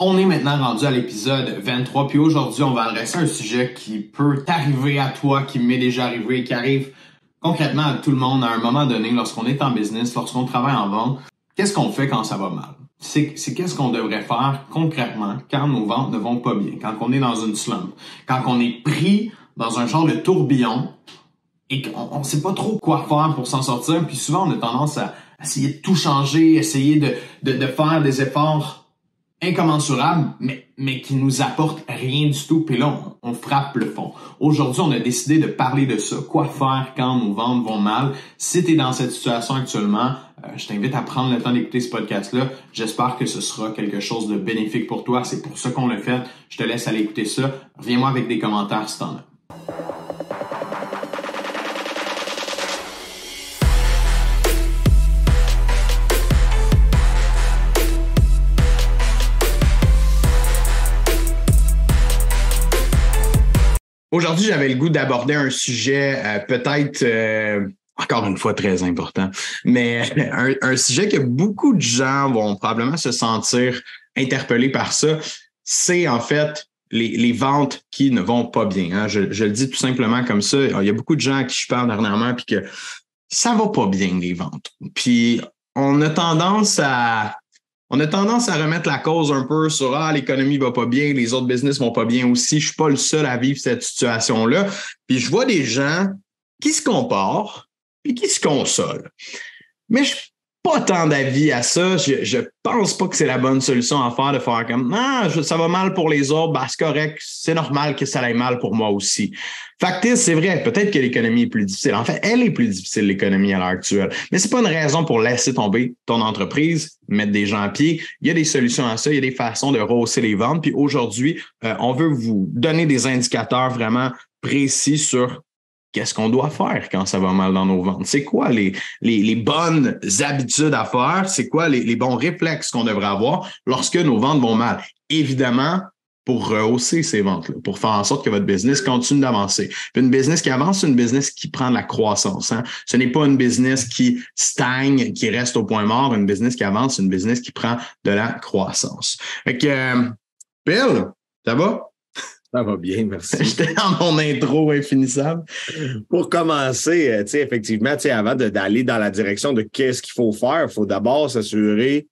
On est maintenant rendu à l'épisode 23, puis aujourd'hui, on va adresser un sujet qui peut t'arriver à toi, qui m'est déjà arrivé, qui arrive concrètement à tout le monde à un moment donné lorsqu'on est en business, lorsqu'on travaille en vente. Qu'est-ce qu'on fait quand ça va mal? C'est qu'est-ce qu'on devrait faire concrètement quand nos ventes ne vont pas bien, quand on est dans une slump, quand on est pris dans un genre de tourbillon et qu'on ne sait pas trop quoi faire pour s'en sortir, puis souvent on a tendance à essayer de tout changer, essayer de, faire des efforts incommensurable, mais, mais qui nous apporte rien du tout. Puis là, on, frappe le fond. Aujourd'hui, on a décidé de parler de ça. Quoi faire quand nos ventes vont mal? Si tu es dans cette situation actuellement, euh, je t'invite à prendre le temps d'écouter ce podcast-là. J'espère que ce sera quelque chose de bénéfique pour toi. C'est pour ça qu'on l'a fait. Je te laisse aller écouter ça. Reviens-moi avec des commentaires si t'en as. Aujourd'hui, j'avais le goût d'aborder un sujet euh, peut-être euh, encore une fois très important, mais un, sujet que beaucoup de gens vont probablement se sentir interpellés par ça, c'est en fait les, ventes qui ne vont pas bien. Hein. Je, je, le dis tout simplement comme ça. Il y a beaucoup de gens à qui je parle dernièrement puis que ça va pas bien les ventes. Puis on a tendance à on a tendance à remettre la cause un peu sur Ah, l'économie va pas bien, les autres business vont pas bien aussi. Je suis pas le seul à vivre cette situation-là. Puis je vois des gens qui se comparent et qui se consolent. Mais je pas tant d'avis à ça. Je, je pense pas que c'est la bonne solution à faire de faire comme ah ça va mal pour les autres, bah c'est correct, c'est normal que ça aille mal pour moi aussi. Factis, c'est vrai, peut-être que l'économie est plus difficile. En fait, elle est plus difficile l'économie à l'heure actuelle, mais c'est pas une raison pour laisser tomber ton entreprise, mettre des gens à pied. Il y a des solutions à ça, il y a des façons de rehausser les ventes. Puis aujourd'hui, euh, on veut vous donner des indicateurs vraiment précis sur qu'est-ce qu'on doit faire quand ça va mal dans nos ventes? C'est quoi les, bonnes habitudes à faire? C'est quoi les, bons réflexes qu'on devrait avoir lorsque nos ventes vont mal? Évidemment, pour rehausser ces ventes-là, pour faire en sorte que votre business continue d'avancer. Une business qui avance, c'est une business qui prend de la croissance. Hein? Ce n'est pas une business qui stagne, qui reste au point mort. Une business qui avance, c'est une business qui prend de la croissance. Fait que, euh, Bill, ça va? Ça va bien, merci. J'étais dans mon intro infinissable. Pour commencer, euh, tu sais, effectivement, tu sais, avant d'aller dans la direction de qu'est-ce qu'il faut faire, il faut d'abord s'assurer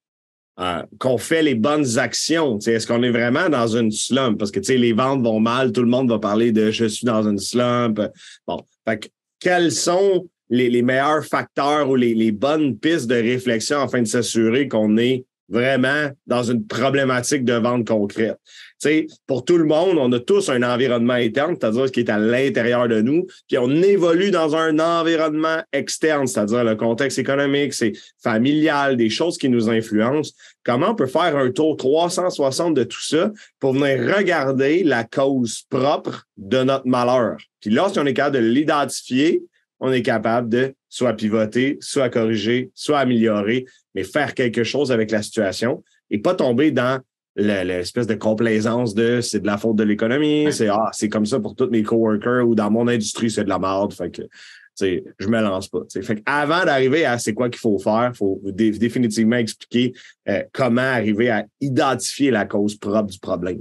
euh, qu'on fait les bonnes actions. Tu sais, Est-ce qu'on est vraiment dans une slump? Parce que tu sais, les ventes vont mal, tout le monde va parler de je suis dans une slump. Bon, fait que, quels sont les, les meilleurs facteurs ou les, les bonnes pistes de réflexion afin de s'assurer qu'on est vraiment dans une problématique de vente concrète. sais, pour tout le monde, on a tous un environnement interne, c'est-à-dire ce qui est à l'intérieur de nous, puis on évolue dans un environnement externe, c'est-à-dire le contexte économique, c'est familial, des choses qui nous influencent. Comment on peut faire un tour 360 de tout ça pour venir regarder la cause propre de notre malheur? Puis lorsqu'on est capable de l'identifier, on est capable de soit pivoter, soit corriger, soit améliorer, mais faire quelque chose avec la situation et pas tomber dans l'espèce de complaisance de c'est de la faute de l'économie, c'est ah, c'est comme ça pour tous mes coworkers ou dans mon industrie, c'est de la merde. Fait que je me lance pas. Fait avant d'arriver à c'est quoi qu'il faut faire, il faut définitivement expliquer euh, comment arriver à identifier la cause propre du problème.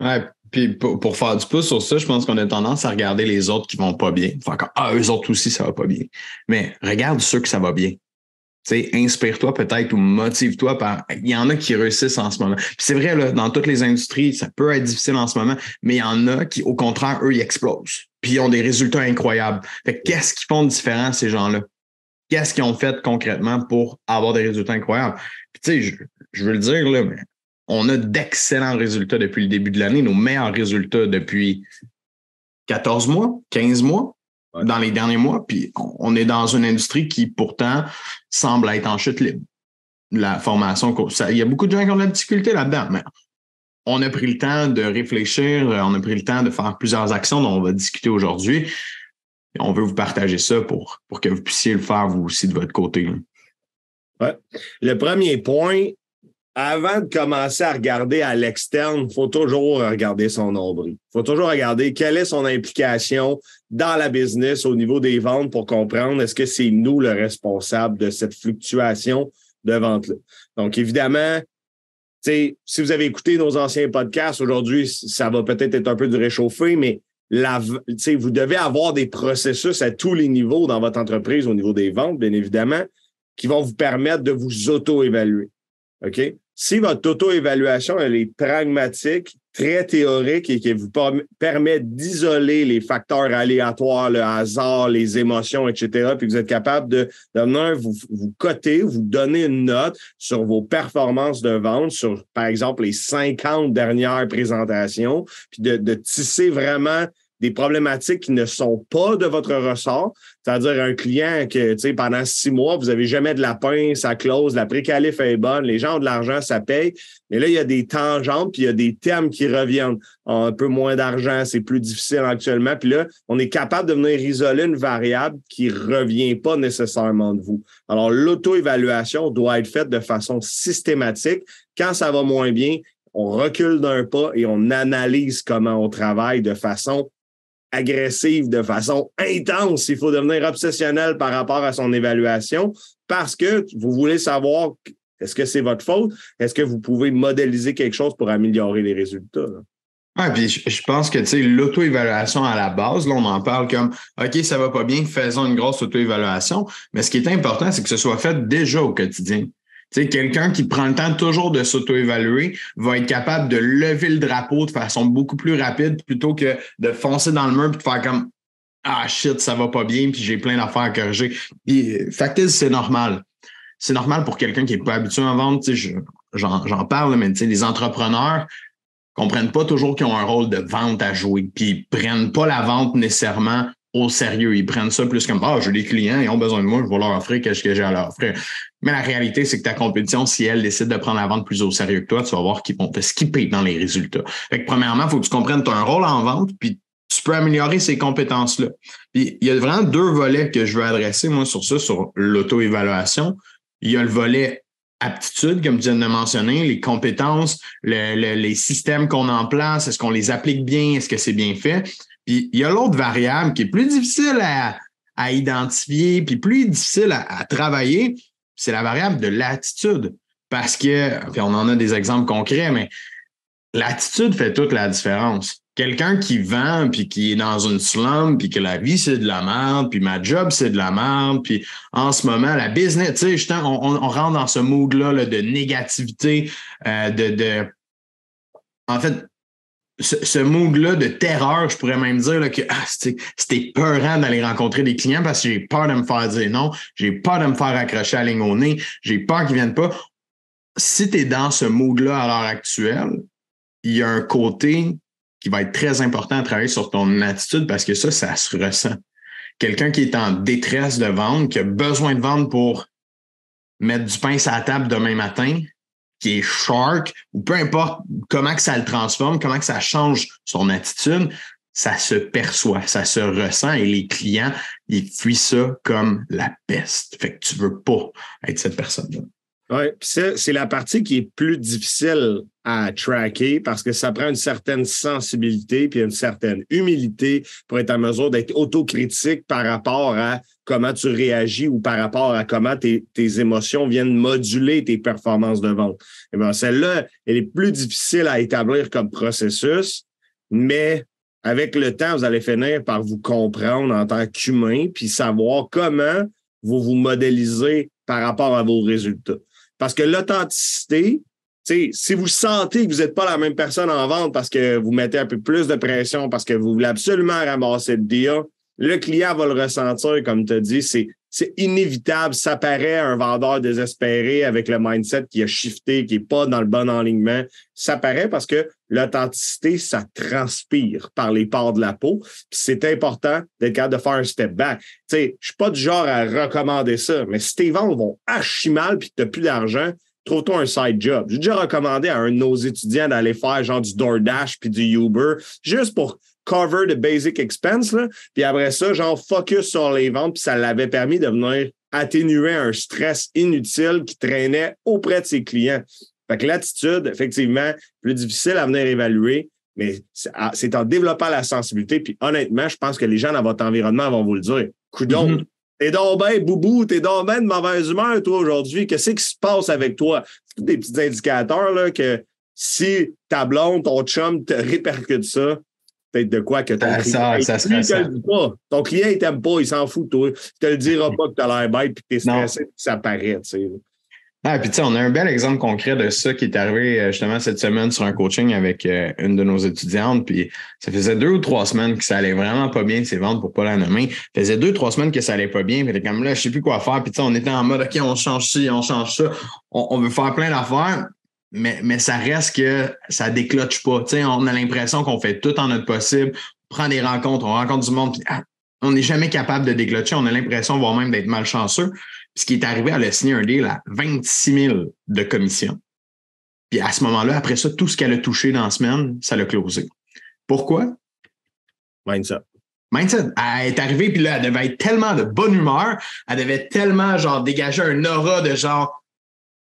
ouais, puis pour, faire du pouce sur ça, je pense qu'on a tendance à regarder les autres qui vont pas bien. Enfin, ah, eux autres aussi, ça va pas bien. Mais regarde ceux que ça va bien. inspire-toi peut-être ou motive-toi par. Il y en a qui réussissent en ce moment. Puis c'est vrai, là, dans toutes les industries, ça peut être difficile en ce moment, mais il y en a qui, au contraire, eux, ils explosent puis ils ont des résultats incroyables. Qu'est-ce qu'ils font de différent, ces gens-là? Qu'est-ce qu'ils ont fait concrètement pour avoir des résultats incroyables? Puis, tu sais, je, veux le dire, là, mais on a d'excellents résultats depuis le début de l'année, nos meilleurs résultats depuis 14 mois, 15 mois, dans les derniers mois. Puis, on est dans une industrie qui, pourtant, semble être en chute libre. La formation, il y a beaucoup de gens qui ont de la difficulté là-dedans, mais on a pris le temps de réfléchir, euh, on a pris le temps de faire plusieurs actions dont on va discuter aujourd'hui. On veut vous partager ça pour, pour que vous puissiez le faire vous aussi de votre côté. Ouais. Le premier point, avant de commencer à regarder à l'externe, il faut toujours regarder son nombril. Il faut toujours regarder quelle est son implication dans la business au niveau des ventes pour comprendre est-ce que c'est nous le responsable de cette fluctuation de vente-là. Donc, évidemment, si vous avez écouté nos anciens podcasts, aujourd'hui, ça va peut-être être un peu du réchauffé, mais vous devez avoir des processus à tous les niveaux dans votre entreprise, au niveau des ventes, bien évidemment, qui vont vous permettre de vous auto-évaluer. OK? Si votre auto-évaluation, elle est pragmatique, très théorique et qui vous permet d'isoler les facteurs aléatoires, le hasard, les émotions, etc., puis vous êtes capable de, de vous, vous coter, vous donner une note sur vos performances de vente, sur, par exemple, les 50 dernières présentations, puis de, de tisser vraiment des problématiques qui ne sont pas de votre ressort. C'est-à-dire un client que, tu sais, pendant six mois, vous n'avez jamais de lapin, ça close, la précalif est bonne, les gens ont de l'argent, ça paye. Mais là, il y a des tangentes, puis il y a des thèmes qui reviennent. Un peu moins d'argent, c'est plus difficile actuellement. Puis là, on est capable de venir isoler une variable qui revient pas nécessairement de vous. Alors, l'auto-évaluation doit être faite de façon systématique. Quand ça va moins bien, on recule d'un pas et on analyse comment on travaille de façon agressive, de façon intense. Il faut devenir obsessionnel par rapport à son évaluation parce que vous voulez savoir est-ce que c'est votre faute? Est-ce que vous pouvez modéliser quelque chose pour améliorer les résultats? Oui, puis je, pense que l'auto-évaluation à la base, là, on en parle comme OK, ça va pas bien, faisons une grosse auto-évaluation. Mais ce qui est important, c'est que ce soit fait déjà au quotidien. Sais, quelqu'un qui prend le temps toujours de s'auto-évaluer va être capable de lever le drapeau de façon beaucoup plus rapide plutôt que de foncer dans le mur et de faire comme Ah shit, ça va pas bien, puis j'ai plein d'affaires à corriger. Puis, c'est normal. C'est normal pour quelqu'un qui est pas habitué à vendre. J'en parle, mais les entrepreneurs comprennent pas toujours qu'ils ont un rôle de vente à jouer, puis ils prennent pas la vente nécessairement au sérieux. Ils prennent ça plus comme Ah, j'ai des clients, ils ont besoin de moi, je vais leur offrir qu'est-ce que j'ai à leur offrir. Mais la réalité, c'est que ta compétition, si elle décide de prendre la vente plus au sérieux que toi, tu vas voir qu'ils vont te skipper dans les résultats. Fait que premièrement, il faut que tu comprennes tu as un rôle en vente, puis tu peux améliorer ces compétences-là. Puis il y a vraiment deux volets que je veux adresser, moi, sur ça, sur l'auto-évaluation. Il y a le volet aptitude, comme tu viens de mentionner, les compétences, les systèmes qu'on en place, est-ce qu'on les applique bien, est-ce que c'est bien fait? Il y a l'autre variable qui est plus difficile à, identifier, puis plus difficile à, travailler, c'est la variable de l'attitude. Parce que, puis on en a des exemples concrets, mais l'attitude fait toute la différence. Quelqu'un qui vend, puis qui est dans une slum, puis que la vie, c'est de la merde, puis ma job, c'est de la merde, puis en ce moment, la business, tu sais, on, on, rentre dans ce mood-là de négativité, euh, de, de... En fait, ce, mood-là de terreur, je pourrais même dire que ah, c'était peurant d'aller rencontrer des clients parce que j'ai peur de me faire dire non, j'ai peur de me faire accrocher à la j'ai peur qu'ils ne viennent pas. Si tu es dans ce mood-là à l'heure actuelle, il y a un côté qui va être très important à travailler sur ton attitude parce que ça, ça se ressent. Quelqu'un qui est en détresse de vendre, qui a besoin de vendre pour mettre du pain sur la table demain matin, qui est shark, ou peu importe comment ça le transforme, comment que ça change son attitude, ça se perçoit, ça se ressent et les clients, ils fuient ça comme la peste. Fait que tu veux pas être cette personne-là. Oui, c'est la partie qui est plus difficile à tracker parce que ça prend une certaine sensibilité puis une certaine humilité pour être en mesure d'être autocritique par rapport à comment tu réagis ou par rapport à comment tes, émotions viennent moduler tes performances de vente. Eh bien, celle-là, elle est plus difficile à établir comme processus, mais avec le temps, vous allez finir par vous comprendre en tant qu'humain puis savoir comment vous vous modélisez par rapport à vos résultats. Parce que l'authenticité, si vous sentez que vous n'êtes pas la même personne en vente parce que vous mettez un peu plus de pression, parce que vous voulez absolument ramasser le deal, le client va le ressentir, comme tu as dit, c'est, c'est inévitable. Ça paraît un vendeur désespéré avec le mindset qui a shifté, qui n'est pas dans le bon alignement. Ça paraît parce que l'authenticité, ça transpire par les pores de la peau. c'est important d'être capable de faire un step back. Je suis pas du genre à recommander ça, mais si tes ventes vont archi mal puis que tu n'as plus d'argent, trouve-toi un side job. J'ai déjà recommandé à un de nos étudiants d'aller faire genre du DoorDash puis du Uber juste pour cover the basic expense. Là. Puis après ça, genre focus sur les ventes, puis ça l'avait permis de venir atténuer un stress inutile qui traînait auprès de ses clients. Fait que l'attitude, effectivement, plus difficile à venir évaluer, mais c'est en développant la sensibilité. Puis honnêtement, je pense que les gens dans votre environnement vont vous le dire. Coudon, mm-hmm. T'es donc ben boubou, t'es donc ben de mauvaise humeur, toi, aujourd'hui. Qu'est-ce qui se passe avec toi? C'est des petits indicateurs, là, que si ta blonde, ton chum te répercute ça, peut-être de quoi que ton Ah, client. ça, ça lui, te pas. Ton client, il t'aime pas, il s'en fout toi. Il te le dira pas que t'as l'air bête puis que t'es Non. stressé, puis ça paraît, tu sais. Ah, puis tu sais, on a un bel exemple concret de ça qui est arrivé euh, justement cette semaine sur un coaching avec euh, une de nos étudiantes. Puis ça faisait deux ou trois semaines que ça allait vraiment pas bien, ses ventes pour pas la nommer. Ça faisait deux, trois semaines que ça allait pas bien. Puis comme là, je sais plus quoi faire. Puis tu sais, on était en mode OK, on change ci, on change ça. On, on veut faire plein d'affaires. Mais, mais ça reste que ça décloche pas. Tu sais, on a l'impression qu'on fait tout en notre possible, on prend des rencontres, on rencontre du monde, puis ah, on n'est jamais capable de déclocher. On a l'impression, voire même d'être malchanceux. Puis ce qui est arrivé, elle a signé un deal à 26 000 de commission. Puis à ce moment-là, après ça, tout ce qu'elle a touché dans la semaine, ça l'a closé. Pourquoi? Mindset. Mindset. Elle est arrivée, puis là, elle devait être tellement de bonne humeur, elle devait tellement, genre, dégager un aura de genre,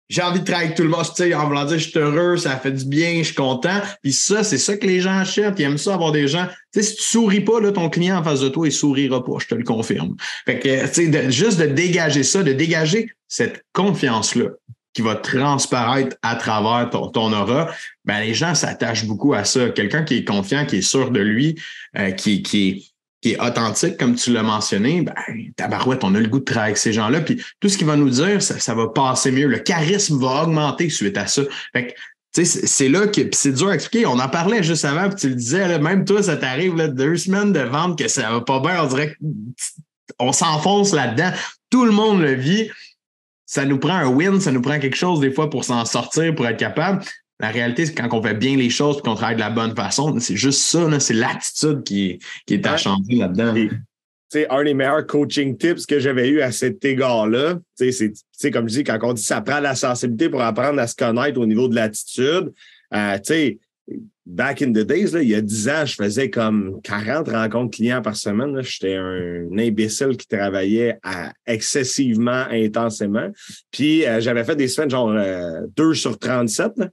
j'ai envie de travailler avec tout le monde, tu sais, en voulant dire, je suis heureux, ça fait du bien, je suis content. Puis ça, c'est ça que les gens achètent. Ils aiment ça, avoir des gens. Tu sais, si tu souris pas, là, ton client en face de toi, il sourira pas, je te le confirme. Fait que, tu sais, de- juste de dégager ça, de dégager cette confiance-là qui va transparaître à travers ton, aura, ben, les gens s'attachent beaucoup à ça. Quelqu'un qui est confiant, qui est sûr de lui, euh, qui, qui est qui est authentique, comme tu l'as mentionné, ben, tabarouette, on a le goût de travailler avec ces gens-là. Puis tout ce qu'il va nous dire, ça, va passer mieux. Le charisme va augmenter suite à ça. Fait que, c'est là que c'est dur à expliquer. On en parlait juste avant, puis tu le disais, même toi, ça t'arrive deux semaines de vente que ça va pas bien. On dirait qu'on s'enfonce là-dedans. Tout le monde le vit. Ça nous prend un win, ça nous prend quelque chose des fois pour s'en sortir, pour être capable. La réalité, c'est que quand on fait bien les choses et qu'on travaille de la bonne façon, c'est juste ça, c'est l'attitude qui, qui est à Ouais. changer là-dedans. Sais, un des meilleurs coaching tips que j'avais eu à cet égard-là, c'est, comme je dis, quand on dit ça prend de la sensibilité pour apprendre à se connaître au niveau de l'attitude, euh, tu sais, back in the days, là, il y a 10 ans, je faisais comme 40 rencontres clients par semaine. J'étais un imbécile qui travaillait à- excessivement intensément. Puis euh, j'avais fait des semaines genre euh, 2 sur 37, là,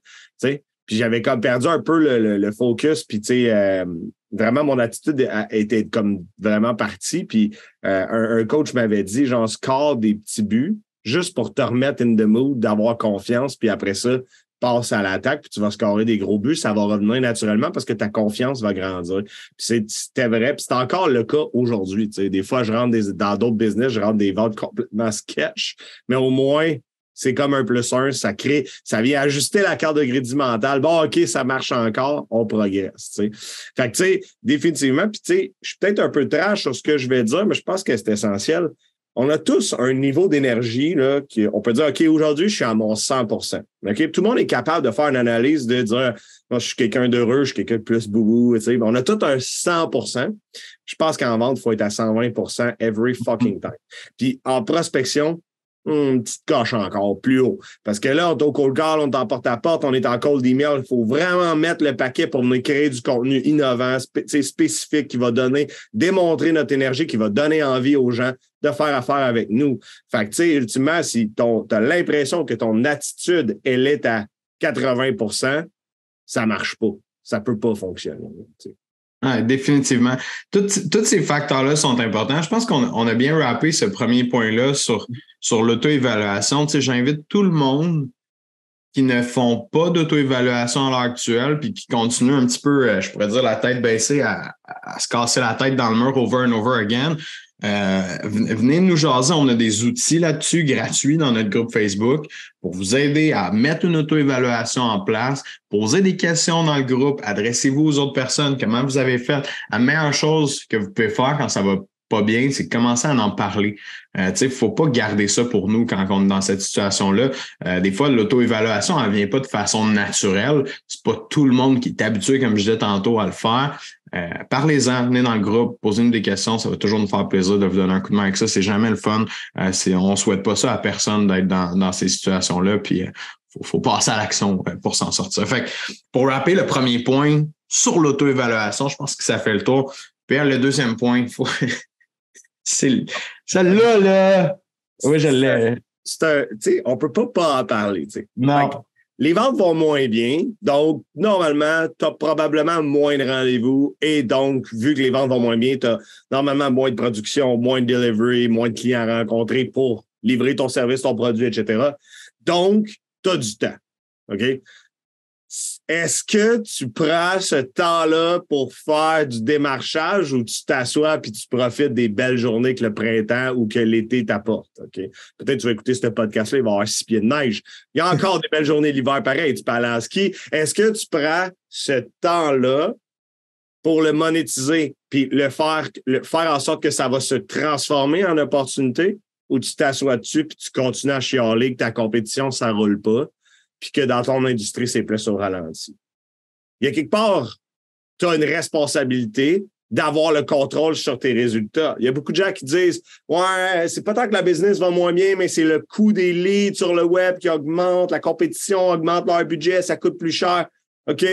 Puis j'avais comme perdu un peu le, focus. Puis, tu sais, euh, vraiment, mon attitude était comme vraiment partie. Puis euh, un, coach m'avait dit, genre, score des petits buts juste pour te remettre in the mood, d'avoir confiance. Puis après ça, passe à l'attaque, puis tu vas scorer des gros buts. Ça va revenir naturellement parce que ta confiance va grandir. Puis c'était vrai. Puis c'est encore le cas aujourd'hui. Des fois, je rentre dans d'autres business, je rentre des ventes complètement sketch. Mais au moins, c'est comme un plus un, ça crée, ça vient ajuster la carte de crédit mentale. Bon, OK, ça marche encore, on progresse. tu sais. Fait que, tu sais, définitivement, puis tu sais, je suis peut-être un peu trash sur ce que je vais dire, mais je pense que c'est essentiel. On a tous un niveau d'énergie, là, qui, on peut dire, OK, aujourd'hui, je suis à mon 100 OK? Tout le monde est capable de faire une analyse, de dire, moi, je suis quelqu'un d'heureux, je suis quelqu'un de plus boubou, tu sais. On a tout un 100% Je pense qu'en vente, il faut être à 120% every fucking time. Puis en prospection, hum, une petite coche encore plus haut. Parce que là, on est au cold call, on est en porte-à-porte, on est en cold email. Il faut vraiment mettre le paquet pour venir créer du contenu innovant, spé- tu spécifique, qui va donner, démontrer notre énergie, qui va donner envie aux gens de faire affaire avec nous. Fait que, tu sais, ultimement, si tu as l'impression que ton attitude, elle est à 80% ça marche pas. Ça peut pas fonctionner. tu Ouais, définitivement. Tous ces facteurs-là sont importants. Je pense qu'on a- bien rappé ce premier point-là sur, sur l'auto-évaluation. Tu sais, J'invite tout le monde qui ne font pas d'auto-évaluation à l'heure actuelle, puis qui continuent un petit peu, euh, je pourrais dire, la tête baissée à, à se casser la tête dans le mur over and over again. Euh, ven- venez nous jaser, on a des outils là-dessus gratuits dans notre groupe Facebook pour vous aider à mettre une auto-évaluation en place, poser des questions dans le groupe, adressez-vous aux autres personnes, comment vous avez fait. La meilleure chose que vous pouvez faire quand ça va pas bien, c'est commencer à en parler. Euh, tu sais, faut pas garder ça pour nous quand on est dans cette situation-là. Euh, des fois, l'auto-évaluation, elle vient pas de façon naturelle. C'est pas tout le monde qui est habitué, comme je disais tantôt, à le faire. Euh, Parlez-en, venez dans le groupe, posez-nous des questions. Ça va toujours nous faire plaisir de vous donner un coup de main avec ça. C'est jamais le fun. Euh, on souhaite pas ça à personne d'être dans, dans ces situations-là. Puis, euh, faut, faut passer à l'action euh, pour s'en sortir. Fait que, pour rappeler le premier point sur l'auto-évaluation, je pense que ça fait le tour. Puis le deuxième point, faut... c'est celle-là, là. Oui, je l'ai. C'est un, tu sais, on peut pas pas en parler, tu sais. Non. Les ventes vont moins bien. Donc, normalement, tu as probablement moins de rendez-vous. Et donc, vu que les ventes vont moins bien, tu as normalement moins de production, moins de delivery, moins de clients à rencontrer pour livrer ton service, ton produit, etc. Donc, tu as du temps. OK? Est-ce que tu prends ce temps-là pour faire du démarchage ou tu t'assois puis tu profites des belles journées que le printemps ou que l'été t'apporte? OK? Peut-être tu vas écouter ce podcast-là, il va y avoir six pieds de neige. Il y a encore des belles journées l'hiver pareil, tu peux aller en ski. Est-ce que tu prends ce temps-là pour le monétiser puis le faire, le faire en sorte que ça va se transformer en opportunité ou tu t'assois dessus puis tu continues à chialer que ta compétition, ça roule pas? Puis que dans ton industrie, c'est plus au ralenti. Il y a quelque part, tu as une responsabilité d'avoir le contrôle sur tes résultats. Il y a beaucoup de gens qui disent Ouais, c'est pas tant que la business va moins bien, mais c'est le coût des leads sur le web qui augmente, la compétition augmente leur budget, ça coûte plus cher. OK?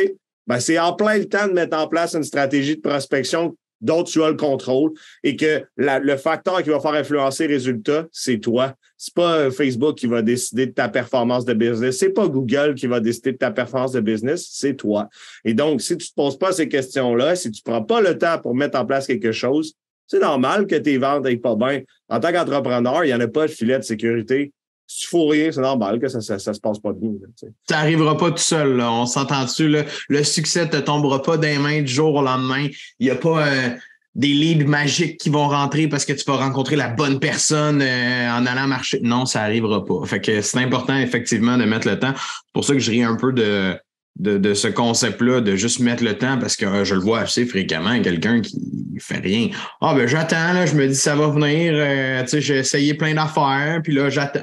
Ben, c'est en plein le temps de mettre en place une stratégie de prospection dont tu as le contrôle et que le facteur qui va faire influencer les résultats, c'est toi. C'est pas euh, Facebook qui va décider de ta performance de business. C'est pas Google qui va décider de ta performance de business, c'est toi. Et donc, si tu te poses pas ces questions-là, si tu prends pas le temps pour mettre en place quelque chose, c'est normal que tes ventes n'aillent pas bien. En tant qu'entrepreneur, il n'y en a pas de filet de sécurité si tu fous rien, c'est normal que ça, ça, se passe pas bien. ça n'arrivera pas tout seul. On s'entend dessus. Le succès ne te tombera pas des mains du jour au lendemain. Il n'y a pas euh, des leads magiques qui vont rentrer parce que tu vas rencontrer la bonne personne euh, en allant marcher. Non, ça n'arrivera pas. Fait que c'est important effectivement de mettre le temps. C'est pour ça que je ris un peu de, de, ce concept-là, de juste mettre le temps, parce que euh, je le vois assez fréquemment, quelqu'un qui fait rien. Ah ben j'attends, là, je me dis ça va venir, tu sais, j'ai essayé plein d'affaires, puis là, j'attends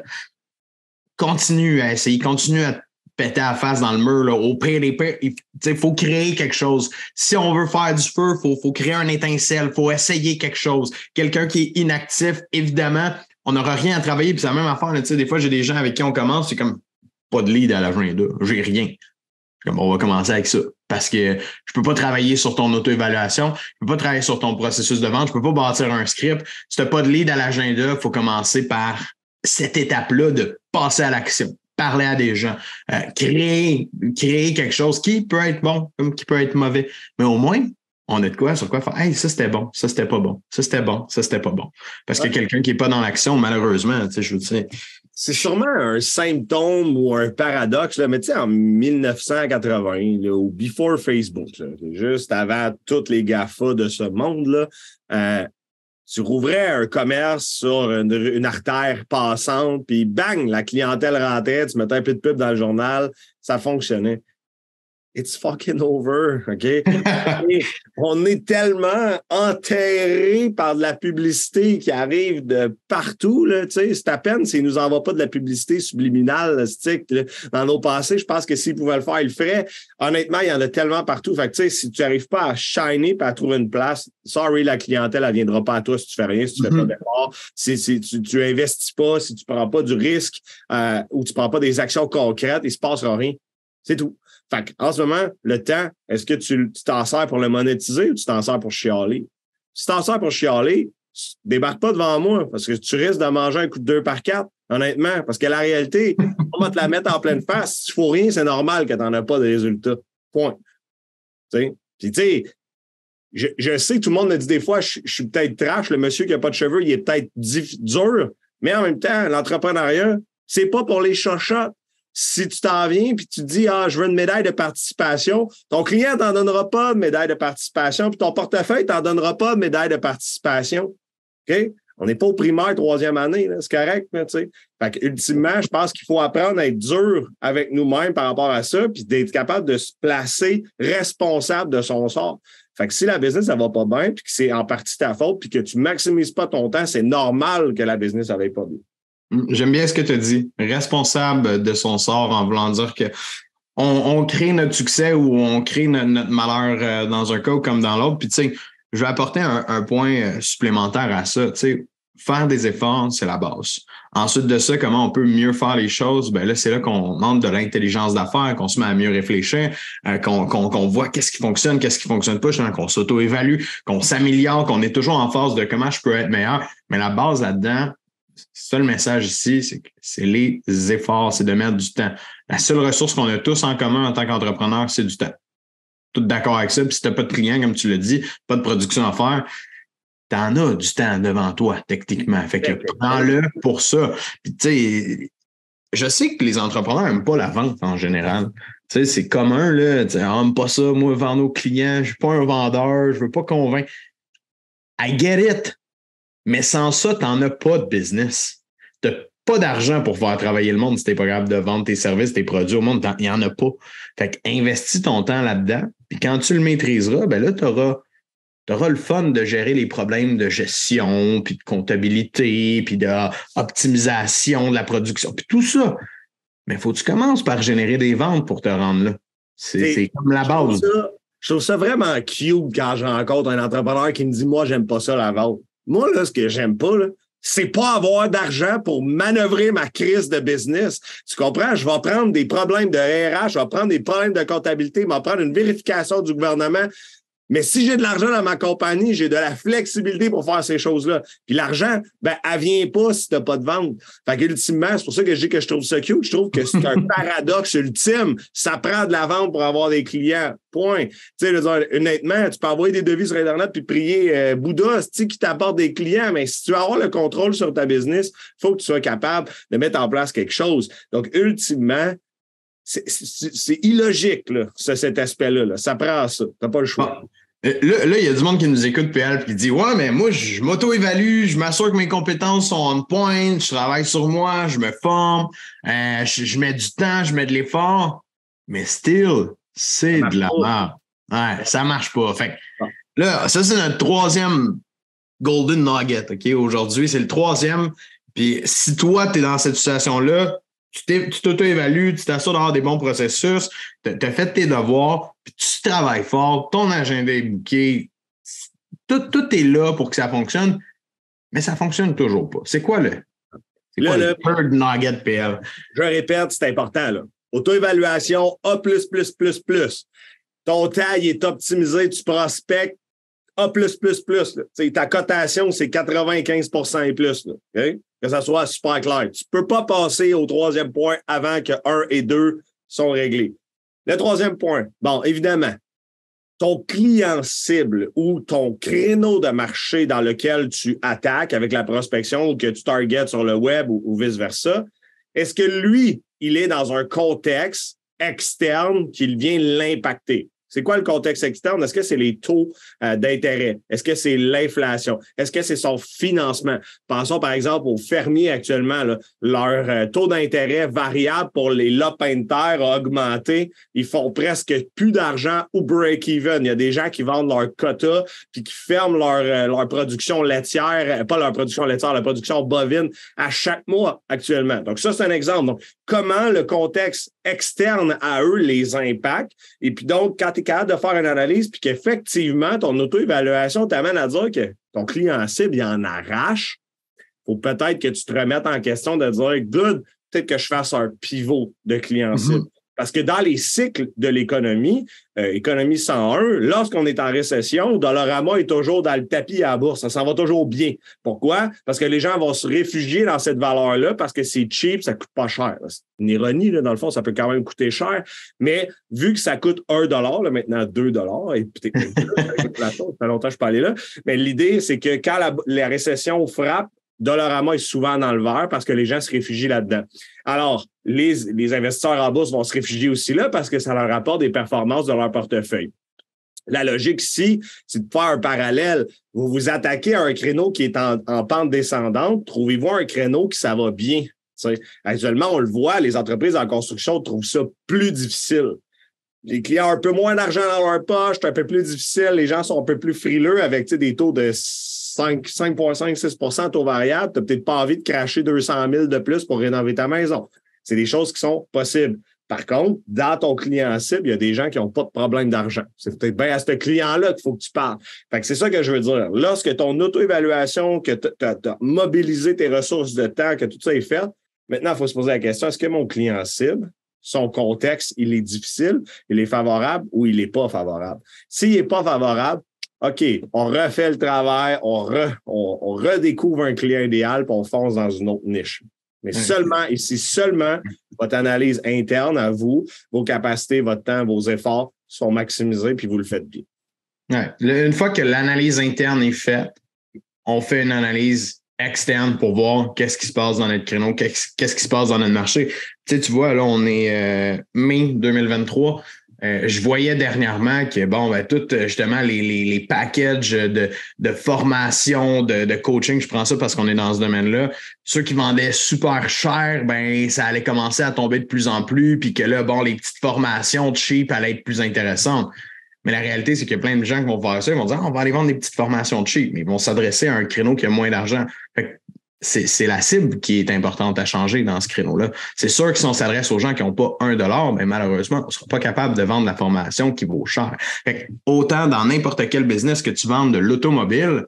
continue à essayer, continue à péter la face dans le mur. Là. Au pire il faut créer quelque chose. Si on veut faire du feu, il faut, faut créer un étincelle, il faut essayer quelque chose. Quelqu'un qui est inactif, évidemment, on n'aura rien à travailler. Puis c'est la même affaire. Là, des fois, j'ai des gens avec qui on commence, c'est comme pas de lead à l'agenda. J'ai rien. Comme on va commencer avec ça. Parce que je peux pas travailler sur ton auto-évaluation, je peux pas travailler sur ton processus de vente, je peux pas bâtir un script. Si tu n'as pas de lead à l'agenda, il faut commencer par cette étape-là de passer à l'action, parler à des gens, euh, créer, créer quelque chose qui peut être bon comme qui peut être mauvais. Mais au moins, on a de quoi sur quoi faire. Hey, ça c'était bon, ça c'était pas bon, ça c'était bon, ça c'était pas bon. Parce que quelqu'un qui n'est pas dans l'action, malheureusement, tu sais, je veux dire. C'est sûrement un symptôme ou un paradoxe, là, mais tu sais, en 1980, là, ou before Facebook, juste avant toutes les GAFA de ce monde-là, euh, tu rouvrais un commerce sur une, artère passante, puis bang, la clientèle rentrait, tu mettais un peu de pub dans le journal, ça fonctionnait it's fucking over, OK? on est tellement enterré par de la publicité qui arrive de partout, là, tu sais, c'est à peine s'ils nous envoient pas de la publicité subliminale, stick, dans nos passés, je pense que s'ils pouvaient le faire, ils le feraient. Honnêtement, il y en a tellement partout. Fait que, tu sais, si tu n'arrives pas à shiner et à trouver une place, sorry, la clientèle, elle viendra pas à toi si tu fais rien, si tu fais pas mm-hmm. d'effort, si, si tu, tu investis pas, si tu prends pas du risque euh, ou tu prends pas des actions concrètes, il se passera rien. C'est tout. Fait en ce moment, le temps, est-ce que tu t'en sers pour le monétiser ou tu t'en sers pour chialer? Si tu t'en sers pour chialer, débarque pas devant moi parce que tu risques de manger un coup de deux par quatre, honnêtement. Parce que la réalité, on va te la mettre en pleine face. Si tu fais rien, c'est normal que tu n'en as pas de résultats. Point. Puis, tu sais, je, je, sais que tout le monde me dit des fois, je, suis peut-être trash, le monsieur qui n'a pas de cheveux, il est peut-être dur, mais en même temps, l'entrepreneuriat, c'est pas pour les chochottes si tu t'en viens puis tu dis Ah, je veux une médaille de participation, ton client t'en donnera pas de médaille de participation, puis ton portefeuille t'en donnera pas de médaille de participation. OK? On n'est pas au primaire troisième année, c'est correct, tu sais. Fait ultimement, je pense qu'il faut apprendre à être dur avec nous-mêmes par rapport à ça, puis d'être capable de se placer responsable de son sort. Fait que si la business, ça va pas bien, puis que c'est en partie ta faute, puis que tu maximises pas ton temps, c'est normal que la business, ça va pas bien. J'aime bien ce que tu as dit. Responsable de son sort en voulant dire que on, crée notre succès ou on crée notre, malheur euh, dans un cas comme dans l'autre. Puis, tu sais, je vais apporter un, point euh, supplémentaire à ça. Tu sais, faire des efforts, c'est la base. Ensuite de ça, comment on peut mieux faire les choses? Ben là, c'est là qu'on entre de l'intelligence d'affaires, qu'on se met à mieux réfléchir, euh, qu'on voit qu'est-ce qui fonctionne, qu'est-ce qui fonctionne pas, qu'on s'auto-évalue, qu'on s'améliore, qu'on est toujours en phase de comment je peux être meilleur. Mais la base là-dedans, ça le message ici, c'est que c'est les efforts, c'est de mettre du temps. La seule ressource qu'on a tous en commun en tant qu'entrepreneur, c'est du temps. Tout d'accord avec ça. Puis si tu n'as pas de client, comme tu l'as dit, pas de production à faire, tu en as du temps devant toi, techniquement. Fait que prends-le pour ça. Puis tu sais, je sais que les entrepreneurs n'aiment pas la vente en général. Tu sais, c'est commun, là. Tu n'aime pas ça, moi, vendre aux clients. Je suis pas un vendeur, je veux pas convaincre. I get it. Mais sans ça, tu n'en as pas de business. Tu n'as pas d'argent pour faire travailler le monde si tu n'es pas capable de vendre tes services, tes produits au monde. Il n'y en a pas. Fait que investis ton temps là-dedans. Puis quand tu le maîtriseras, ben là, tu auras, auras, le fun de gérer les problèmes de gestion, puis de comptabilité, puis d'optimisation de la production, puis tout ça. Mais il faut que tu commences par générer des ventes pour te rendre là. C'est comme la base. Je trouve, ça, vraiment cute quand je rencontre un entrepreneur qui me dit Moi, j'aime pas ça la vente. Moi, là, ce que j'aime pas, c'est pas avoir d'argent pour manœuvrer ma crise de business. Tu comprends? Je vais prendre des problèmes de RH, je vais prendre des problèmes de comptabilité, je vais prendre une vérification du gouvernement. Mais si j'ai de l'argent dans ma compagnie, j'ai de la flexibilité pour faire ces choses-là. Puis l'argent, ben, elle vient pas si t'as pas de vente. Fait qu'ultimement, c'est pour ça que je dis que je trouve ça cute. Je trouve que c'est un paradoxe ultime. Ça prend de la vente pour avoir des clients. Point. Tu sais, honnêtement, tu peux envoyer des devis sur Internet puis prier euh, Bouddha, qui t'apporte des clients? Mais si tu veux avoir le contrôle sur ta business, il faut que tu sois capable de mettre en place quelque chose. Donc, ultimement, c'est illogique, là, cet aspect-là. Ça prend ça. Tu n'as pas le choix. Là, il y a du monde qui nous écoute, PL, qui dit Ouais, mais moi, je m'auto-évalue, je m'assure que mes compétences sont on point, je travaille sur moi, je me forme, euh, je, mets du temps, je mets de l'effort, mais still, c'est de la merde. Ouais, ça marche pas. Fait là, ça, c'est notre troisième Golden Nugget, OK? Aujourd'hui, c'est le troisième. Puis si toi, tu es dans cette situation-là, tu t'auto-évalues, tu t'assures d'avoir des bons processus, tu as fait tes devoirs, puis tu travailles fort, ton agenda est bouqué. Tout, tout est là pour que ça fonctionne, mais ça ne fonctionne toujours pas. C'est quoi le, c'est quoi le, third nugget PL? Je répète, c'est important. Là. Auto-évaluation A. Ton taille est optimisé, tu prospectes A. Ta cotation, c'est 95% et plus. Là, que ça soit super clair. Tu ne peux pas passer au troisième point avant que 1 et 2 sont réglés. Le troisième point, bon, évidemment, ton client cible ou ton créneau de marché dans lequel tu attaques avec la prospection ou que tu targets sur le web ou, ou vice-versa, est-ce que lui, il est dans un contexte externe qui vient l'impacter? C'est quoi le contexte externe? Est-ce que c'est les taux euh, d'intérêt? Est-ce que c'est l'inflation? Est-ce que c'est son financement? Pensons par exemple aux fermiers actuellement. leur euh, taux d'intérêt variable pour les lopins de terre a augmenté. Ils font presque plus d'argent ou break-even. Il y a des gens qui vendent leur quota puis qui ferment leur, euh, leur production laitière, pas leur production laitière, leur production bovine à chaque mois actuellement. Donc ça, c'est un exemple. Comment le contexte externe à eux les impacte? Et puis donc, quand tu es capable de faire une analyse, puis qu'effectivement, ton auto-évaluation t'amène à dire que ton client cible, il en arrache, il faut peut-être que tu te remettes en question de dire, good, peut-être que je fasse un pivot de client mm-hmm. cible. Parce que dans les cycles de l'économie, euh, économie 101, lorsqu'on est en récession, Dollarama est toujours dans le tapis à la bourse. Ça s'en va toujours bien. Pourquoi? Parce que les gens vont se réfugier dans cette valeur-là parce que c'est cheap, ça coûte pas cher. C'est une ironie, là, dans le fond, ça peut quand même coûter cher. Mais vu que ça coûte 1 dollar, maintenant 2 dollars, et peut-être ça fait longtemps que je parlais là. Mais l'idée, c'est que quand la récession frappe, Dollarama est souvent dans le vert parce que les gens se réfugient là-dedans. Alors, les, les investisseurs en bourse vont se réfugier aussi là parce que ça leur apporte des performances de leur portefeuille. La logique ici, c'est de faire un parallèle. Vous vous attaquez à un créneau qui est en, pente descendante. Trouvez-vous un créneau qui ça va bien. actuellement, on le voit, les entreprises en construction trouvent ça plus difficile. Les clients ont un peu moins d'argent dans leur poche, c'est un peu plus difficile. Les gens sont un peu plus frileux avec des taux de 5,5, 6 taux variable, tu n'as peut-être pas envie de cracher 200 000 de plus pour rénover ta maison. C'est des choses qui sont possibles. Par contre, dans ton client cible, il y a des gens qui n'ont pas de problème d'argent. C'est peut-être bien à ce client-là qu'il faut que tu parles. C'est ça que je veux dire. Lorsque ton auto-évaluation, que tu as, mobilisé tes ressources de temps, que tout ça est fait, maintenant, il faut se poser la question, est-ce que mon client cible, son contexte, il est difficile, il est favorable ou il n'est pas favorable? S'il n'est pas favorable, OK, on refait le travail, on, on, redécouvre un client idéal, puis on fonce dans une autre niche. Mais seulement, ici, seulement votre analyse interne à vous, vos capacités, votre temps, vos efforts sont maximisés, puis vous le faites bien. Une fois que l'analyse interne est faite, on fait une analyse externe pour voir qu'est-ce qui se passe dans notre créneau, qu'est-ce qui se passe dans notre marché. Tu sais, tu vois, là, on est euh, mai 2023. Euh, je voyais dernièrement que, bon, ben, tout justement les, les, les packages de, de formation, de, de, coaching, je prends ça parce qu'on est dans ce domaine-là. Ceux qui vendaient super cher, ben, ça allait commencer à tomber de plus en plus, puis que là, bon, les petites formations cheap allaient être plus intéressantes. Mais la réalité, c'est qu'il y a plein de gens qui vont faire ça, ils vont dire, ah, on va aller vendre des petites formations cheap, mais ils vont s'adresser à un créneau qui a moins d'argent c'est la cible qui est importante à changer dans ce créneau-là. C'est sûr que si on s'adresse aux gens qui n'ont pas un dollar, mais malheureusement, on ne sera pas capable de vendre la formation qui vaut cher. autant dans n'importe quel business que tu vends de l'automobile,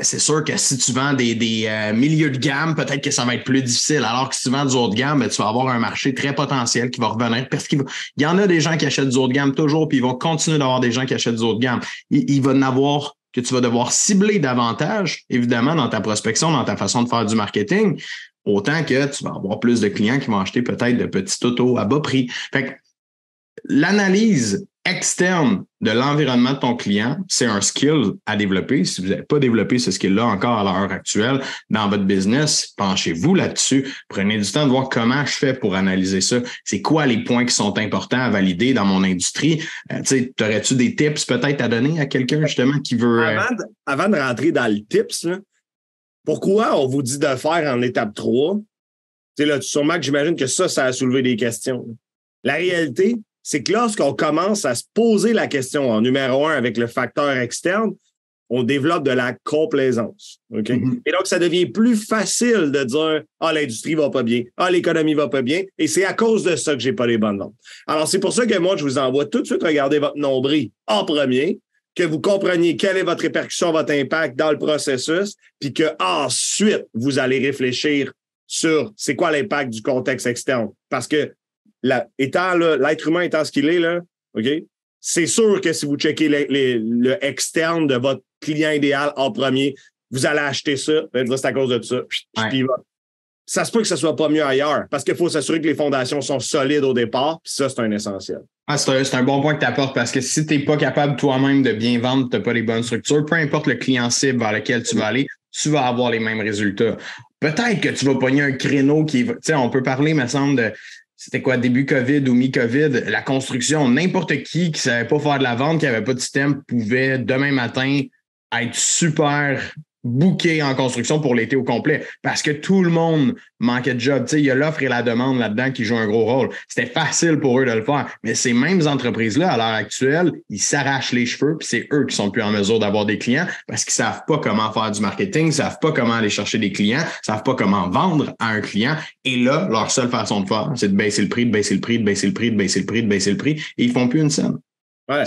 c'est sûr que si tu vends des, des euh, milieux de gamme, peut-être que ça va être plus difficile. Alors que si tu vends du haut de gamme, ben, tu vas avoir un marché très potentiel qui va revenir parce qu'il y en a des gens qui achètent du haut de gamme toujours, puis ils vont continuer d'avoir des gens qui achètent du haut de gamme. Il, il va en avoir que tu vas devoir cibler davantage, évidemment, dans ta prospection, dans ta façon de faire du marketing, autant que tu vas avoir plus de clients qui vont acheter peut-être de petits autos à bas prix. Fait que l'analyse externe de l'environnement de ton client, c'est un skill à développer. Si vous n'avez pas développé ce skill-là encore à l'heure actuelle dans votre business, penchez-vous là-dessus. Prenez du temps de voir comment je fais pour analyser ça. C'est quoi les points qui sont importants à valider dans mon industrie? Euh, tu aurais-tu des tips peut-être à donner à quelqu'un justement qui veut... Euh, avant, de, rentrer dans le tips, pourquoi on vous dit de faire en étape 3? Tu sais, là, sûrement que j'imagine que ça, ça a soulevé des questions. La réalité, c'est que lorsqu'on commence à se poser la question en numéro un avec le facteur externe, on développe de la complaisance. Mm-hmm. Et donc, ça devient plus facile de dire Ah, l'industrie va pas bien, Ah, l'économie va pas bien. Et c'est à cause de ça que j'ai pas les bonnes ventes. Alors, c'est pour ça que moi, je vous envoie tout de suite regarder votre nombril en premier, que vous compreniez quelle est votre répercussion, votre impact dans le processus, puis que ensuite, vous allez réfléchir sur c'est quoi l'impact du contexte externe. Parce que étant l'être humain étant ce qu'il est, là, OK? C'est sûr que si vous checkez le externe de votre client idéal en premier, vous allez acheter ça, c'est à cause de ça. Ça se peut que ce soit pas mieux ailleurs parce qu'il faut s'assurer que les fondations sont solides au départ, puis ça, c'est un essentiel. Ah, c'est un, bon point que tu apportes parce que si tu n'es pas capable toi-même de bien vendre, tu n'as pas les bonnes structures, peu importe le client cible vers lequel tu vas aller, tu vas avoir les mêmes résultats. Peut-être que tu vas pogner un créneau qui Tu sais, on peut parler, me semble, de c'était quoi, début COVID ou mi-COVID, la construction, n'importe qui qui ne savait pas faire de la vente, qui n'avait pas de système, pouvait demain matin être super bouqué en construction pour l'été au complet parce que tout le monde manquait de job. il y a l'offre et la demande là-dedans qui jouent un gros rôle. C'était facile pour eux de le faire. Mais ces mêmes entreprises-là, à l'heure actuelle, ils s'arrachent les cheveux, puis c'est eux qui sont plus en mesure d'avoir des clients parce qu'ils savent pas comment faire du marketing, ils savent pas comment aller chercher des clients, ils savent pas comment vendre à un client. Et là, leur seule façon de faire, c'est de baisser le prix, de baisser le prix, de baisser le prix, de baisser le prix, de baisser le prix, et ils font plus une scène. Ouais,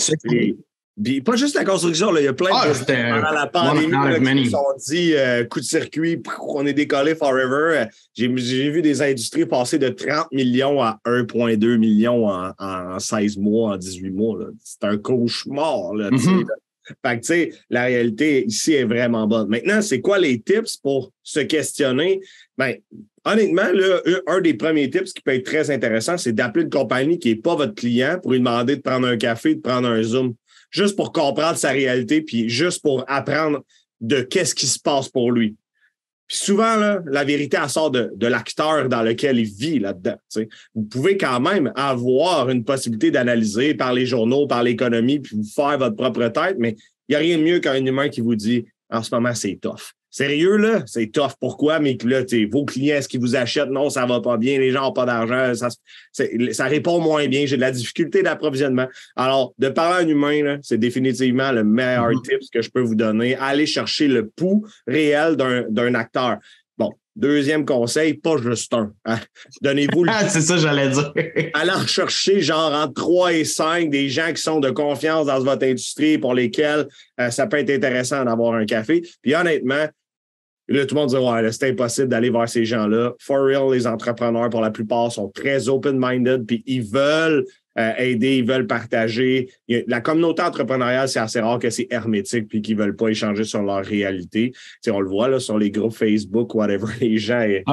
puis pas juste la construction, là, il y a plein de choses ah, pendant la pandémie qui se sont dit euh, coup de circuit, on est décollé forever. J'ai vu des industries passer de 30 millions à 1,2 million en, en, 16 mois, en 18 mois. C'est un cauchemar. Là, mm-hmm. Fait que, tu sais, la réalité ici est vraiment bonne. Maintenant, c'est quoi les tips pour se questionner? Ben, honnêtement, là, un des premiers tips qui peut être très intéressant, c'est d'appeler une compagnie qui n'est pas votre client pour lui demander de prendre un café, de prendre un Zoom juste pour comprendre sa réalité, puis juste pour apprendre de qu'est-ce qui se passe pour lui. Puis souvent, la vérité, elle sort de, l'acteur dans lequel il vit là-dedans. Vous pouvez quand même avoir une possibilité d'analyser par les journaux, par l'économie, puis vous faire votre propre tête, mais il n'y a rien de mieux qu'un humain qui vous dit en ce moment, c'est tough. Sérieux, là, c'est tough. Pourquoi? Mais là, vos clients, est-ce qu'ils vous achètent? Non, ça va pas bien. Les gens n'ont pas d'argent. Ça, ça répond moins bien. J'ai de la difficulté d'approvisionnement. Alors, de parler à un humain, c'est définitivement le meilleur mm-hmm. tip que je peux vous donner. Allez chercher le pouls réel d'un acteur. Bon, Deuxième conseil, pas juste un. Hein. Donnez-vous le. Ah, c'est ça, j'allais dire. Allez chercher genre entre 3 et 5 des gens qui sont de confiance dans votre industrie pour lesquels euh, ça peut être intéressant d'avoir un café. Puis honnêtement, Là, tout le monde dit Ouais, c'est impossible d'aller vers ces gens-là. For real, les entrepreneurs, pour la plupart, sont très open-minded, puis ils veulent euh, aider, ils veulent partager. La communauté entrepreneuriale, c'est assez rare que c'est hermétique puis qu'ils veulent pas échanger sur leur réalité. sais, on le voit là, sur les groupes Facebook, whatever, les gens ouais,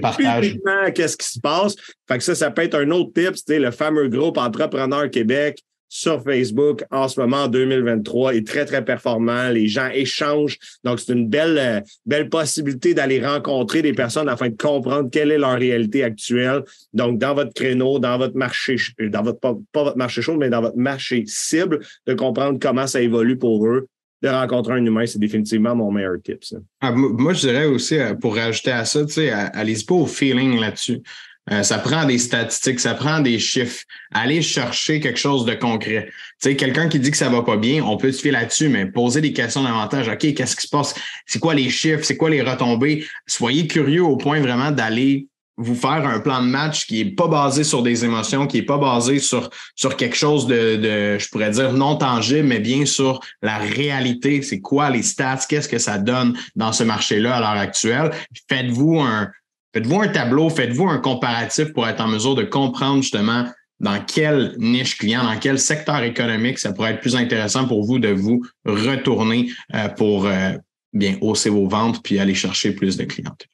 partagent. Qu'est-ce qui se passe? Fait que ça, ça peut être un autre tip, le fameux groupe Entrepreneur Québec sur Facebook en ce moment, en 2023, est très, très performant. Les gens échangent. Donc, c'est une belle, euh, belle possibilité d'aller rencontrer des personnes afin de comprendre quelle est leur réalité actuelle. Donc, dans votre créneau, dans votre marché, euh, dans votre, pas, votre marché chaud, mais dans votre marché cible, de comprendre comment ça évolue pour eux. De rencontrer un humain, c'est définitivement mon meilleur tip. Ah, moi, je dirais aussi, euh, pour rajouter à ça, tu sais, allez-y pas au feeling là-dessus. Euh, ça prend des statistiques, ça prend des chiffres. Aller chercher quelque chose de concret. Tu sais, quelqu'un qui dit que ça va pas bien, on peut se fier là-dessus, mais poser des questions davantage. OK, qu'est-ce qui se passe? C'est quoi les chiffres? C'est quoi les retombées? Soyez curieux au point vraiment d'aller vous faire un plan de match qui est pas basé sur des émotions, qui est pas basé sur, sur quelque chose de, de, je pourrais dire, non tangible, mais bien sur la réalité. C'est quoi les stats? Qu'est-ce que ça donne dans ce marché-là à l'heure actuelle? Faites-vous un, Faites-vous un tableau, faites-vous un comparatif pour être en mesure de comprendre justement dans quelle niche client, dans quel secteur économique ça pourrait être plus intéressant pour vous de vous retourner euh, pour euh, bien hausser vos ventes puis aller chercher plus de clientèle.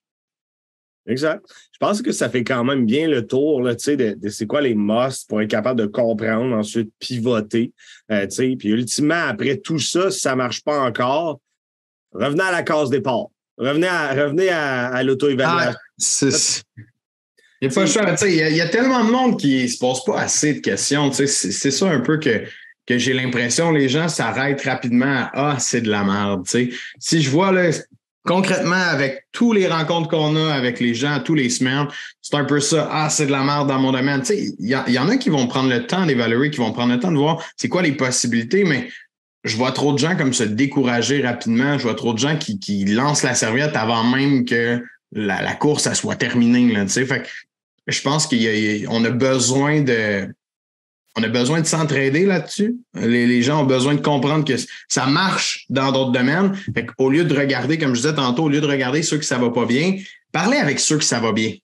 Exact. Je pense que ça fait quand même bien le tour là, de, de c'est quoi les musts pour être capable de comprendre, ensuite pivoter. Euh, puis ultimement, après tout ça, si ça ne marche pas encore, revenez à la case départ. Revenez à, revenez à, l'auto-évaluation. Ah, il n'y a pas Il y, a tellement de monde qui ne se pose pas assez de questions. C'est ça un peu que, que j'ai l'impression les gens s'arrêtent rapidement à Ah, c'est de la merde. Si je vois là, concrètement avec tous les rencontres qu'on a avec les gens tous les semaines, c'est un peu ça. Ah, c'est de la merde dans mon domaine. Il y, y, en a qui vont prendre le temps d'évaluer, qui vont prendre le temps de voir c'est quoi les possibilités, mais je vois trop de gens comme se décourager rapidement. Je vois trop de gens qui, qui lancent la serviette avant même que la, la course soit terminée. Là, fait je pense qu'on a, a besoin de. On a besoin de s'entraider là-dessus. Les, les, gens ont besoin de comprendre que ça marche dans d'autres domaines. Fait au lieu de regarder, comme je disais tantôt, au lieu de regarder ceux qui ça va pas bien, parlez avec ceux qui ça va bien.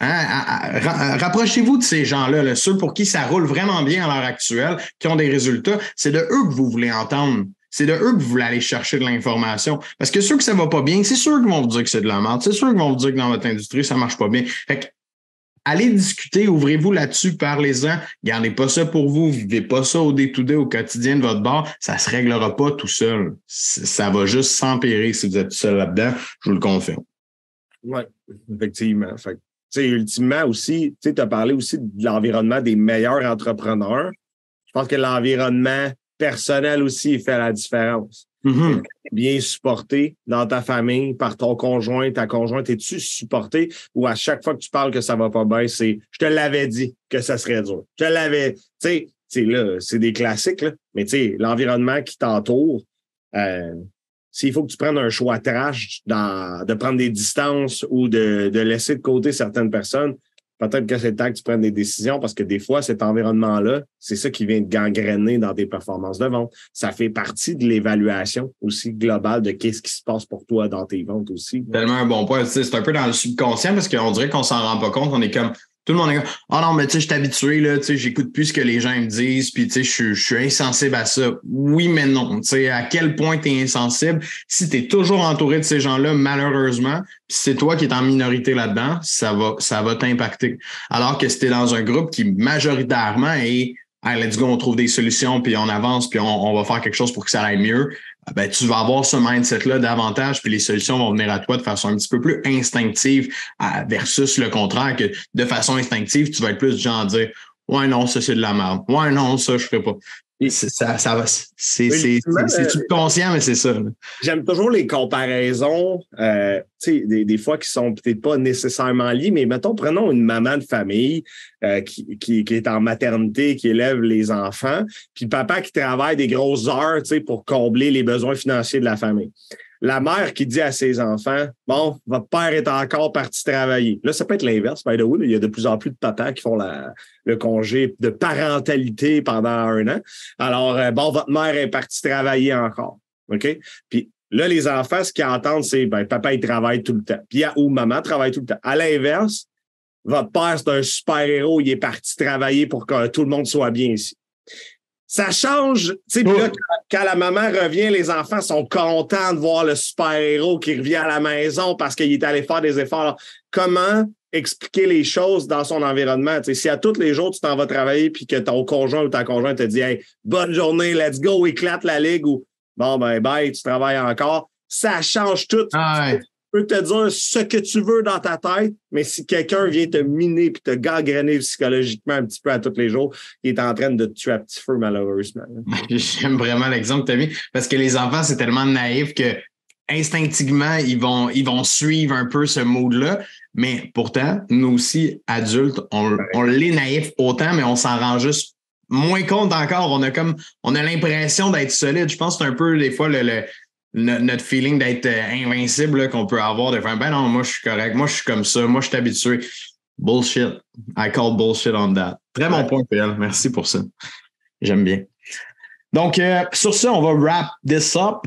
Hein, rapprochez-vous de ces gens-là, ceux pour qui ça roule vraiment bien à l'heure actuelle, qui ont des résultats. C'est de eux que vous voulez entendre. C'est de eux que vous voulez aller chercher de l'information. Parce que ceux que ça va pas bien, c'est sûr qu'ils vont vous dire que c'est de la merde. C'est sûr qu'ils vont vous dire que dans votre industrie, ça marche pas bien. Fait allez discuter, ouvrez-vous là-dessus, parlez-en. Gardez pas ça pour vous. Vivez pas ça au day-to-day, au quotidien de votre bar. Ça se réglera pas tout seul. Ça va juste s'empirer si vous êtes seul là-dedans. Je vous le confirme. Oui, effectivement. Fait sais, ultimement aussi, tu as parlé aussi de l'environnement des meilleurs entrepreneurs. Je pense que l'environnement personnel aussi fait la différence. Mm-hmm. Bien supporté dans ta famille, par ton conjoint, ta conjointe, es-tu supporté? Ou à chaque fois que tu parles que ça va pas bien, c'est je te l'avais dit que ça serait dur. Je te l'avais. Tu sais, là, c'est des classiques, là, mais tu sais, l'environnement qui t'entoure, euh, s'il faut que tu prennes un choix trash dans, de prendre des distances ou de, de laisser de côté certaines personnes, peut-être que c'est le temps que tu prennes des décisions parce que des fois, cet environnement-là, c'est ça qui vient de gangréner dans tes performances de vente. Ça fait partie de l'évaluation aussi globale de qu'est-ce qui se passe pour toi dans tes ventes aussi. Tellement un bon point. C'est un peu dans le subconscient parce qu'on dirait qu'on s'en rend pas compte. On est comme, tout le monde est comme oh non, mais tu sais, je suis habitué, là, tu sais, j'écoute plus ce que les gens me disent, puis tu sais, je, suis insensible à ça. Oui, mais non. Tu sais, à quel point tu es insensible? Si tu es toujours entouré de ces gens-là, malheureusement, c'est toi qui es en minorité là-dedans, ça va, ça va t'impacter. Alors que si tu es dans un groupe qui majoritairement est Hey, let's go, on trouve des solutions, puis on avance, puis on, on, va faire quelque chose pour que ça aille mieux. Ah, ben, tu vas avoir ce mindset-là davantage, puis les solutions vont venir à toi de façon un petit peu plus instinctive versus le contraire, que de façon instinctive, tu vas être plus genre à dire Ouais, non, ça c'est de la merde. Ouais, non, ça, je ferai pas. Ça, ça va. C'est conscient, mais c'est ça. J'aime toujours les comparaisons, euh, des, des fois qui sont peut-être pas nécessairement liées, mais mettons, prenons une maman de famille euh, qui, qui, qui, est en maternité, qui élève les enfants, puis le papa qui travaille des grosses heures pour combler les besoins financiers de la famille la mère qui dit à ses enfants Bon, votre père est encore parti travailler. Là, ça peut être l'inverse, by the way. Il y a de plus en plus de papas qui font le congé de parentalité pendant un an. Alors, euh, bon, votre mère est partie travailler encore. OK? Puis là, les enfants, ce qu'ils entendent, c'est ben, papa, il travaille tout le temps. Puis ou maman travaille tout le temps. À l'inverse, votre père, c'est un super-héros, il est parti travailler pour que tout le monde soit bien ici. Ça change, tu sais, là, quand la maman revient, les enfants sont contents de voir le super-héros qui revient à la maison parce qu'il est allé faire des efforts. comment expliquer les choses dans son environnement? Tu sais, si à tous les jours, tu t'en vas travailler puis que ton conjoint ou ta conjointe te dit Hey, bonne journée, let's go, éclate la ligue ou bon ben bye, tu travailles encore, ça change tout. Ah peux te dire ce que tu veux dans ta tête, mais si quelqu'un vient te miner puis te gangrener psychologiquement un petit peu à tous les jours, il est en train de te tuer à petit feu, malheureusement. J'aime vraiment l'exemple que tu as mis parce que les enfants, c'est tellement naïf que instinctivement, ils vont, ils vont suivre un peu ce mode-là. Mais pourtant, nous aussi, adultes, on, on l'est naïf autant, mais on s'en rend juste moins compte encore. On a comme, on a l'impression d'être solide. Je pense que c'est un peu, des fois, le notre feeling d'être euh, invincible qu'on peut avoir, de faire ben non, moi je suis correct, moi je suis comme ça, moi je suis habitué. Bullshit. I call bullshit on that. Très bon point, PL. Merci pour ça. J'aime bien. Donc, euh, sur ça, on va wrap this up.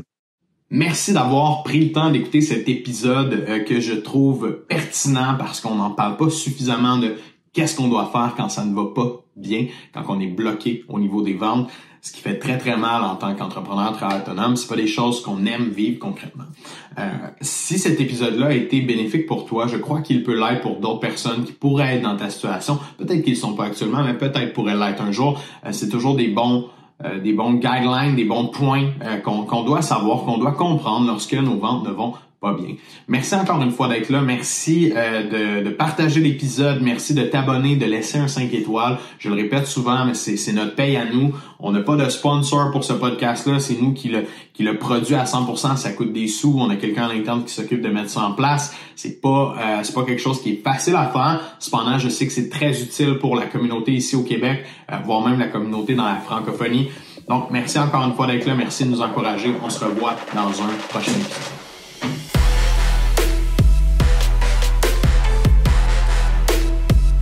Merci d'avoir pris le temps d'écouter cet épisode euh, que je trouve pertinent parce qu'on n'en parle pas suffisamment de qu'est-ce qu'on doit faire quand ça ne va pas bien, quand on est bloqué au niveau des ventes ce qui fait très très mal en tant qu'entrepreneur travail autonome. C'est pas des choses qu'on aime vivre concrètement. Euh, si cet épisode-là a été bénéfique pour toi, je crois qu'il peut l'être pour d'autres personnes qui pourraient être dans ta situation. Peut-être qu'ils sont pas actuellement, mais peut-être pourraient l'être un jour. Euh, c'est toujours des bons euh, des bons guidelines, des bons points qu'on doit savoir, qu'on doit comprendre lorsque nos ventes ne vont pas bien. Merci encore une fois d'être là. Merci euh, de, partager l'épisode. Merci de t'abonner, de laisser un 5 étoiles. Je le répète souvent, mais c'est notre paye à nous. On n'a pas de sponsor pour ce podcast-là. C'est nous qui le, qui le produit à 100%. Ça coûte des sous. On a quelqu'un à l'interne qui s'occupe de mettre ça en place. C'est pas, euh, c'est pas quelque chose qui est facile à faire. Cependant, je sais que c'est très utile pour la communauté ici au Québec, euh, voire même la communauté dans la francophonie. Donc, merci encore une fois d'être là. Merci de nous encourager. On se revoit dans un prochain épisode.